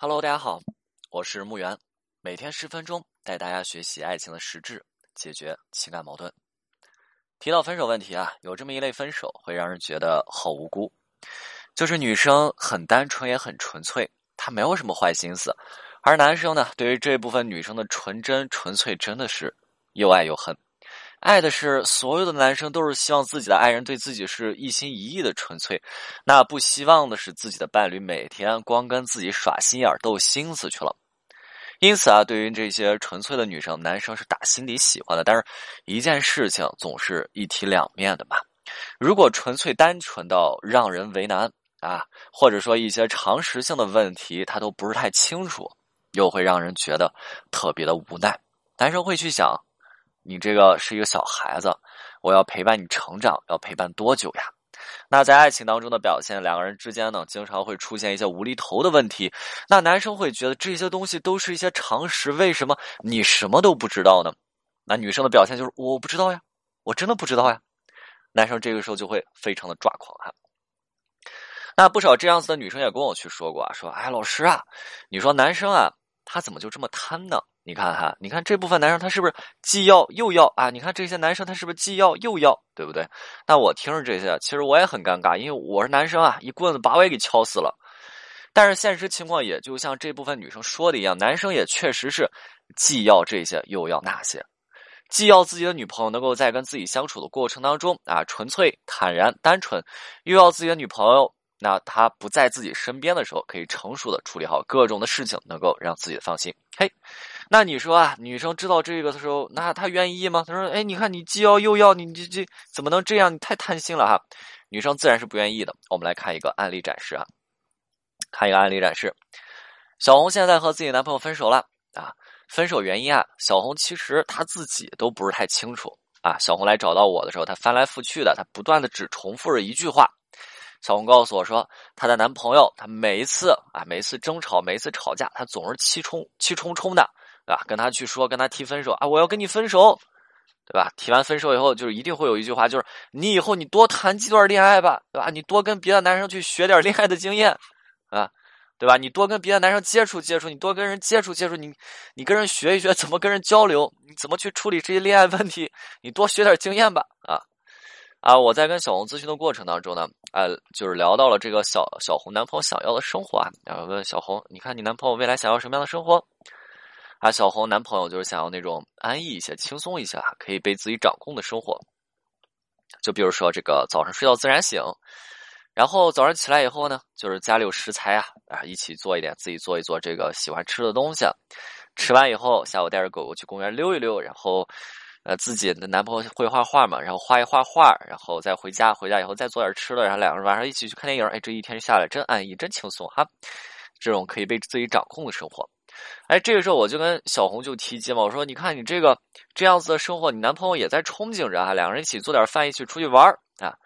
Hello，大家好，我是木源，每天十分钟带大家学习爱情的实质，解决情感矛盾。提到分手问题啊，有这么一类分手会让人觉得好无辜，就是女生很单纯也很纯粹，她没有什么坏心思，而男生呢，对于这部分女生的纯真纯粹真的是又爱又恨。爱的是所有的男生都是希望自己的爱人对自己是一心一意的纯粹，那不希望的是自己的伴侣每天光跟自己耍心眼斗心思去了。因此啊，对于这些纯粹的女生，男生是打心底喜欢的。但是，一件事情总是一体两面的嘛。如果纯粹单纯到让人为难啊，或者说一些常识性的问题他都不是太清楚，又会让人觉得特别的无奈。男生会去想。你这个是一个小孩子，我要陪伴你成长，要陪伴多久呀？那在爱情当中的表现，两个人之间呢，经常会出现一些无厘头的问题。那男生会觉得这些东西都是一些常识，为什么你什么都不知道呢？那女生的表现就是我不知道呀，我真的不知道呀。男生这个时候就会非常的抓狂哈。那不少这样子的女生也跟我去说过啊，说哎老师啊，你说男生啊，他怎么就这么贪呢？你看哈，你看这部分男生他是不是既要又要啊？你看这些男生他是不是既要又要，对不对？那我听着这些，其实我也很尴尬，因为我是男生啊，一棍子把我也给敲死了。但是现实情况也就像这部分女生说的一样，男生也确实是既要这些又要那些，既要自己的女朋友能够在跟自己相处的过程当中啊纯粹、坦然、单纯，又要自己的女朋友。那他不在自己身边的时候，可以成熟的处理好各种的事情，能够让自己放心。嘿，那你说啊，女生知道这个的时候，那她愿意吗？她说：“哎，你看你既要又要，你这这怎么能这样？你太贪心了哈！”女生自然是不愿意的。我们来看一个案例展示啊，看一个案例展示。小红现在和自己男朋友分手了啊，分手原因啊，小红其实她自己都不是太清楚啊。小红来找到我的时候，她翻来覆去的，她不断的只重复着一句话。小红告诉我说，她的男朋友，她每一次啊，每一次争吵，每一次吵架，她总是气冲气冲冲的，对吧？跟他去说，跟他提分手啊，我要跟你分手，对吧？提完分手以后，就是一定会有一句话，就是你以后你多谈几段恋爱吧，对吧？你多跟别的男生去学点恋爱的经验，啊，对吧？你多跟别的男生接触接触，你多跟人接触接触，你你跟人学一学怎么跟人交流，你怎么去处理这些恋爱问题，你多学点经验吧，啊。啊，我在跟小红咨询的过程当中呢，呃，就是聊到了这个小小红男朋友想要的生活啊，然后问小红，你看你男朋友未来想要什么样的生活？啊，小红男朋友就是想要那种安逸一些、轻松一些，可以被自己掌控的生活。就比如说这个早上睡到自然醒，然后早上起来以后呢，就是家里有食材啊，啊，一起做一点，自己做一做这个喜欢吃的东西，吃完以后，下午带着狗狗去公园溜一溜，然后。呃，自己的男朋友会画画嘛，然后画一画画，然后再回家，回家以后再做点吃的，然后两个人晚上一起去看电影。哎，这一天下来真安逸，真轻松哈。这种可以被自己掌控的生活，哎，这个时候我就跟小红就提及嘛，我说你看你这个这样子的生活，你男朋友也在憧憬着啊，两个人一起做点饭，一起出去玩啊。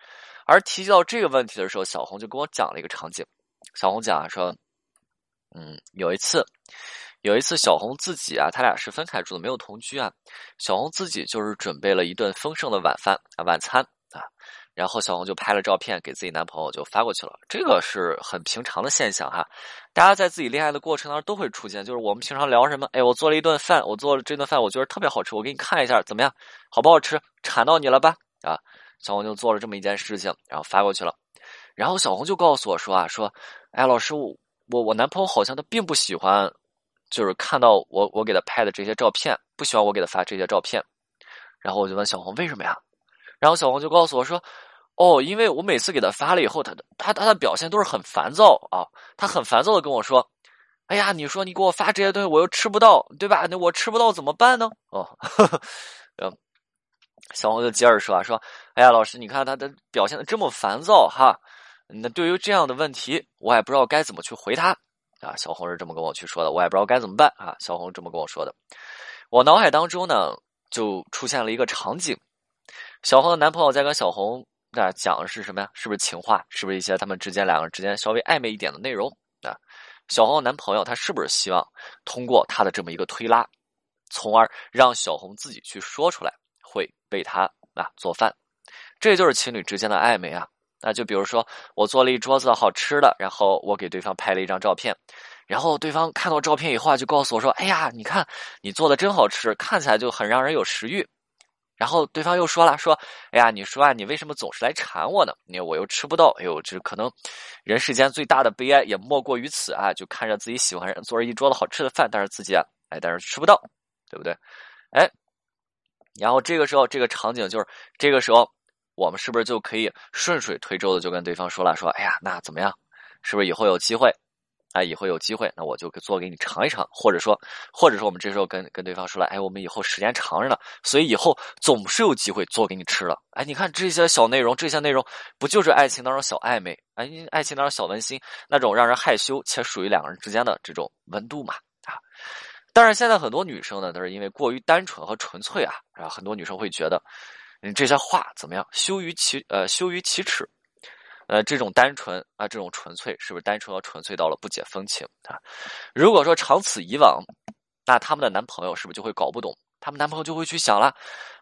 而提及到这个问题的时候，小红就跟我讲了一个场景。小红讲说，嗯，有一次。有一次，小红自己啊，他俩是分开住的，没有同居啊。小红自己就是准备了一顿丰盛的晚饭啊，晚餐啊，然后小红就拍了照片给自己男朋友就发过去了。这个是很平常的现象哈，大家在自己恋爱的过程当中都会出现，就是我们平常聊什么，哎，我做了一顿饭，我做了这顿饭，我觉得特别好吃，我给你看一下怎么样，好不好吃？馋到你了吧？啊，小红就做了这么一件事情，然后发过去了。然后小红就告诉我说啊，说，哎，老师，我我我男朋友好像他并不喜欢。就是看到我我给他拍的这些照片，不喜欢我给他发这些照片，然后我就问小红为什么呀？然后小红就告诉我说：“哦，因为我每次给他发了以后，他的他他的表现都是很烦躁啊，他很烦躁的跟我说：‘哎呀，你说你给我发这些东西，我又吃不到，对吧？那我吃不到怎么办呢？’哦，嗯，小红就接着说啊说：‘哎呀，老师，你看他的表现的这么烦躁哈，那对于这样的问题，我也不知道该怎么去回他。’啊，小红是这么跟我去说的，我也不知道该怎么办啊。小红这么跟我说的，我脑海当中呢就出现了一个场景：小红的男朋友在跟小红那讲的是什么呀？是不是情话？是不是一些他们之间两个人之间稍微暧昧一点的内容啊？小红的男朋友他是不是希望通过他的这么一个推拉，从而让小红自己去说出来，会被他啊做饭？这就是情侣之间的暧昧啊。那就比如说我做了一桌子好吃的，然后我给对方拍了一张照片，然后对方看到照片以后啊，就告诉我说：“哎呀，你看你做的真好吃，看起来就很让人有食欲。”然后对方又说了：“说，哎呀，你说啊，你为什么总是来馋我呢？你我又吃不到。哎呦，这可能人世间最大的悲哀也莫过于此啊！就看着自己喜欢人做了一桌子好吃的饭，但是自己啊，哎，但是吃不到，对不对？哎，然后这个时候这个场景就是这个时候。”我们是不是就可以顺水推舟的就跟对方说了，说，哎呀，那怎么样？是不是以后有机会？哎，以后有机会，那我就做给你尝一尝，或者说，或者说我们这时候跟跟对方说了，哎，我们以后时间长着呢，所以以后总是有机会做给你吃了。哎，你看这些小内容，这些内容不就是爱情当中小暧昧？哎，爱情当中小温馨，那种让人害羞且属于两个人之间的这种温度嘛？啊，当然现在很多女生呢，都是因为过于单纯和纯粹啊，啊，很多女生会觉得。你这些话怎么样？羞于启呃，羞于启齿，呃，这种单纯啊，这种纯粹，是不是单纯和纯粹到了不解风情啊？如果说长此以往，那他们的男朋友是不是就会搞不懂？他们男朋友就会去想了，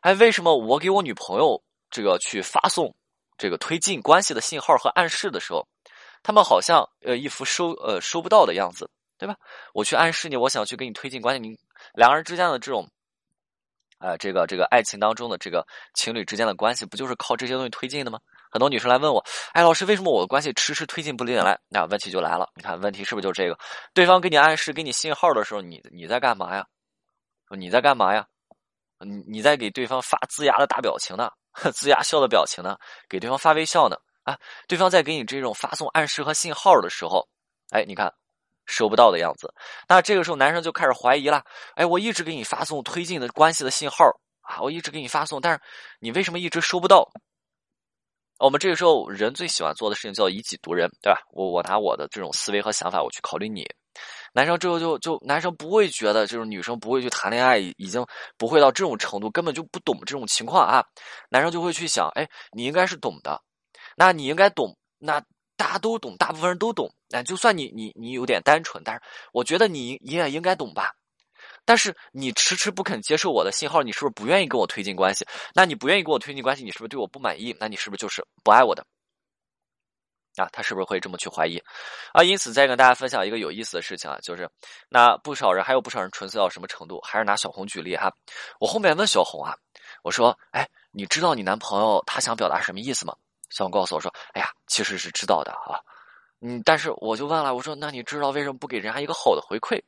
哎，为什么我给我女朋友这个去发送这个推进关系的信号和暗示的时候，他们好像呃一副收呃收不到的样子，对吧？我去暗示你，我想去给你推进关系，你两个人之间的这种。啊，这个这个爱情当中的这个情侣之间的关系，不就是靠这些东西推进的吗？很多女生来问我，哎，老师，为什么我的关系迟迟推进不进来？那问题就来了，你看问题是不是就这个？对方给你暗示、给你信号的时候，你你在干嘛呀？你在干嘛呀？你你在给对方发龇牙的大表情呢？龇牙笑的表情呢？给对方发微笑呢？啊，对方在给你这种发送暗示和信号的时候，哎，你看。收不到的样子，那这个时候男生就开始怀疑了。哎，我一直给你发送推进的关系的信号啊，我一直给你发送，但是你为什么一直收不到？我们这个时候人最喜欢做的事情叫以己度人，对吧？我我拿我的这种思维和想法，我去考虑你。男生之后就就男生不会觉得就是女生不会去谈恋爱，已经不会到这种程度，根本就不懂这种情况啊。男生就会去想，哎，你应该是懂的，那你应该懂那。大家都懂，大部分人都懂。那就算你你你有点单纯，但是我觉得你你也应该懂吧。但是你迟迟不肯接受我的信号，你是不是不愿意跟我推进关系？那你不愿意跟我推进关系，你是不是对我不满意？那你是不是就是不爱我的？啊，他是不是会这么去怀疑？啊，因此再跟大家分享一个有意思的事情啊，就是那不少人还有不少人纯粹到什么程度？还是拿小红举例哈。我后面问小红啊，我说，哎，你知道你男朋友他想表达什么意思吗？小红告诉我说：“哎呀，其实是知道的啊，嗯，但是我就问了，我说那你知道为什么不给人家一个好的回馈？”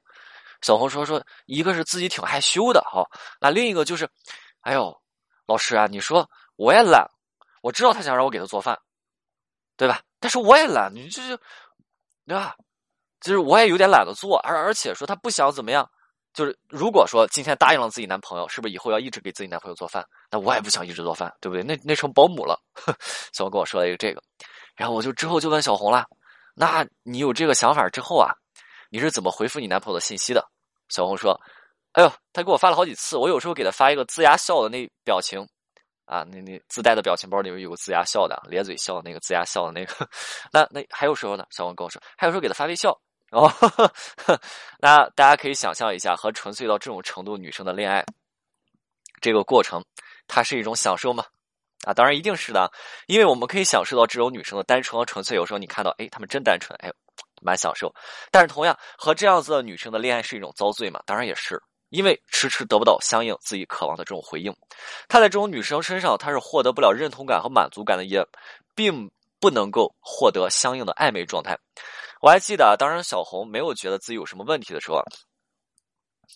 小红说：“说一个是自己挺害羞的哈，那另一个就是，哎呦，老师啊，你说我也懒，我知道他想让我给他做饭，对吧？但是我也懒，你这就对吧？就是我也有点懒得做，而而且说他不想怎么样。”就是如果说今天答应了自己男朋友，是不是以后要一直给自己男朋友做饭？那我也不想一直做饭，对不对？那那成保姆了。小红跟我说了一个这个，然后我就之后就问小红了：那你有这个想法之后啊，你是怎么回复你男朋友的信息的？小红说：哎呦，他给我发了好几次，我有时候给他发一个龇牙笑的那表情啊，那那自带的表情包里面有个龇牙笑的，咧嘴笑的那个龇牙笑的那个。那那还有时候呢？小红跟我说，还有时候给他发微笑。哦，那大家可以想象一下，和纯粹到这种程度女生的恋爱，这个过程，它是一种享受吗？啊，当然一定是的，因为我们可以享受到这种女生的单纯和纯粹。有时候你看到，哎，她们真单纯，哎，蛮享受。但是同样，和这样子的女生的恋爱是一种遭罪嘛？当然也是，因为迟迟得不到相应自己渴望的这种回应。她在这种女生身上，她是获得不了认同感和满足感的，也并不能够获得相应的暧昧状态。我还记得啊，当时小红没有觉得自己有什么问题的时候，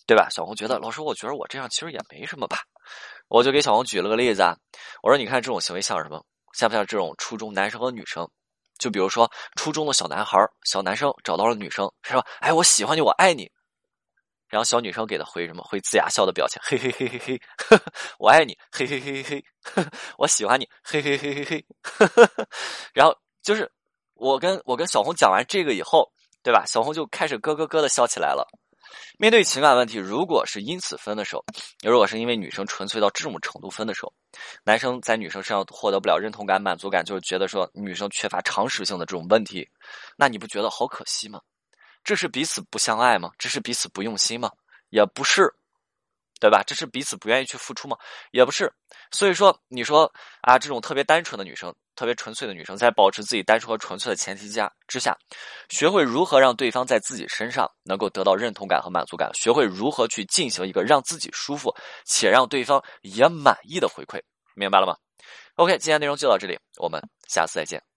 对吧？小红觉得老师，我觉得我这样其实也没什么吧。我就给小红举了个例子啊，我说你看这种行为像什么？像不像这种初中男生和女生？就比如说初中的小男孩、小男生找到了女生，是吧？哎，我喜欢你，我爱你。然后小女生给他回什么？回龇牙笑的表情，嘿嘿嘿嘿嘿，我爱你，嘿嘿嘿嘿嘿，我喜欢你，嘿嘿嘿嘿嘿。然后就是。我跟我跟小红讲完这个以后，对吧？小红就开始咯咯咯的笑起来了。面对情感问题，如果是因此分的时候，如果是因为女生纯粹到这种程度分的时候，男生在女生身上获得不了认同感、满足感，就是觉得说女生缺乏常识性的这种问题，那你不觉得好可惜吗？这是彼此不相爱吗？这是彼此不用心吗？也不是，对吧？这是彼此不愿意去付出吗？也不是。所以说，你说啊，这种特别单纯的女生，特别纯粹的女生，在保持自己单纯和纯粹的前提下之下，学会如何让对方在自己身上能够得到认同感和满足感，学会如何去进行一个让自己舒服且让对方也满意的回馈，明白了吗？OK，今天内容就到这里，我们下次再见。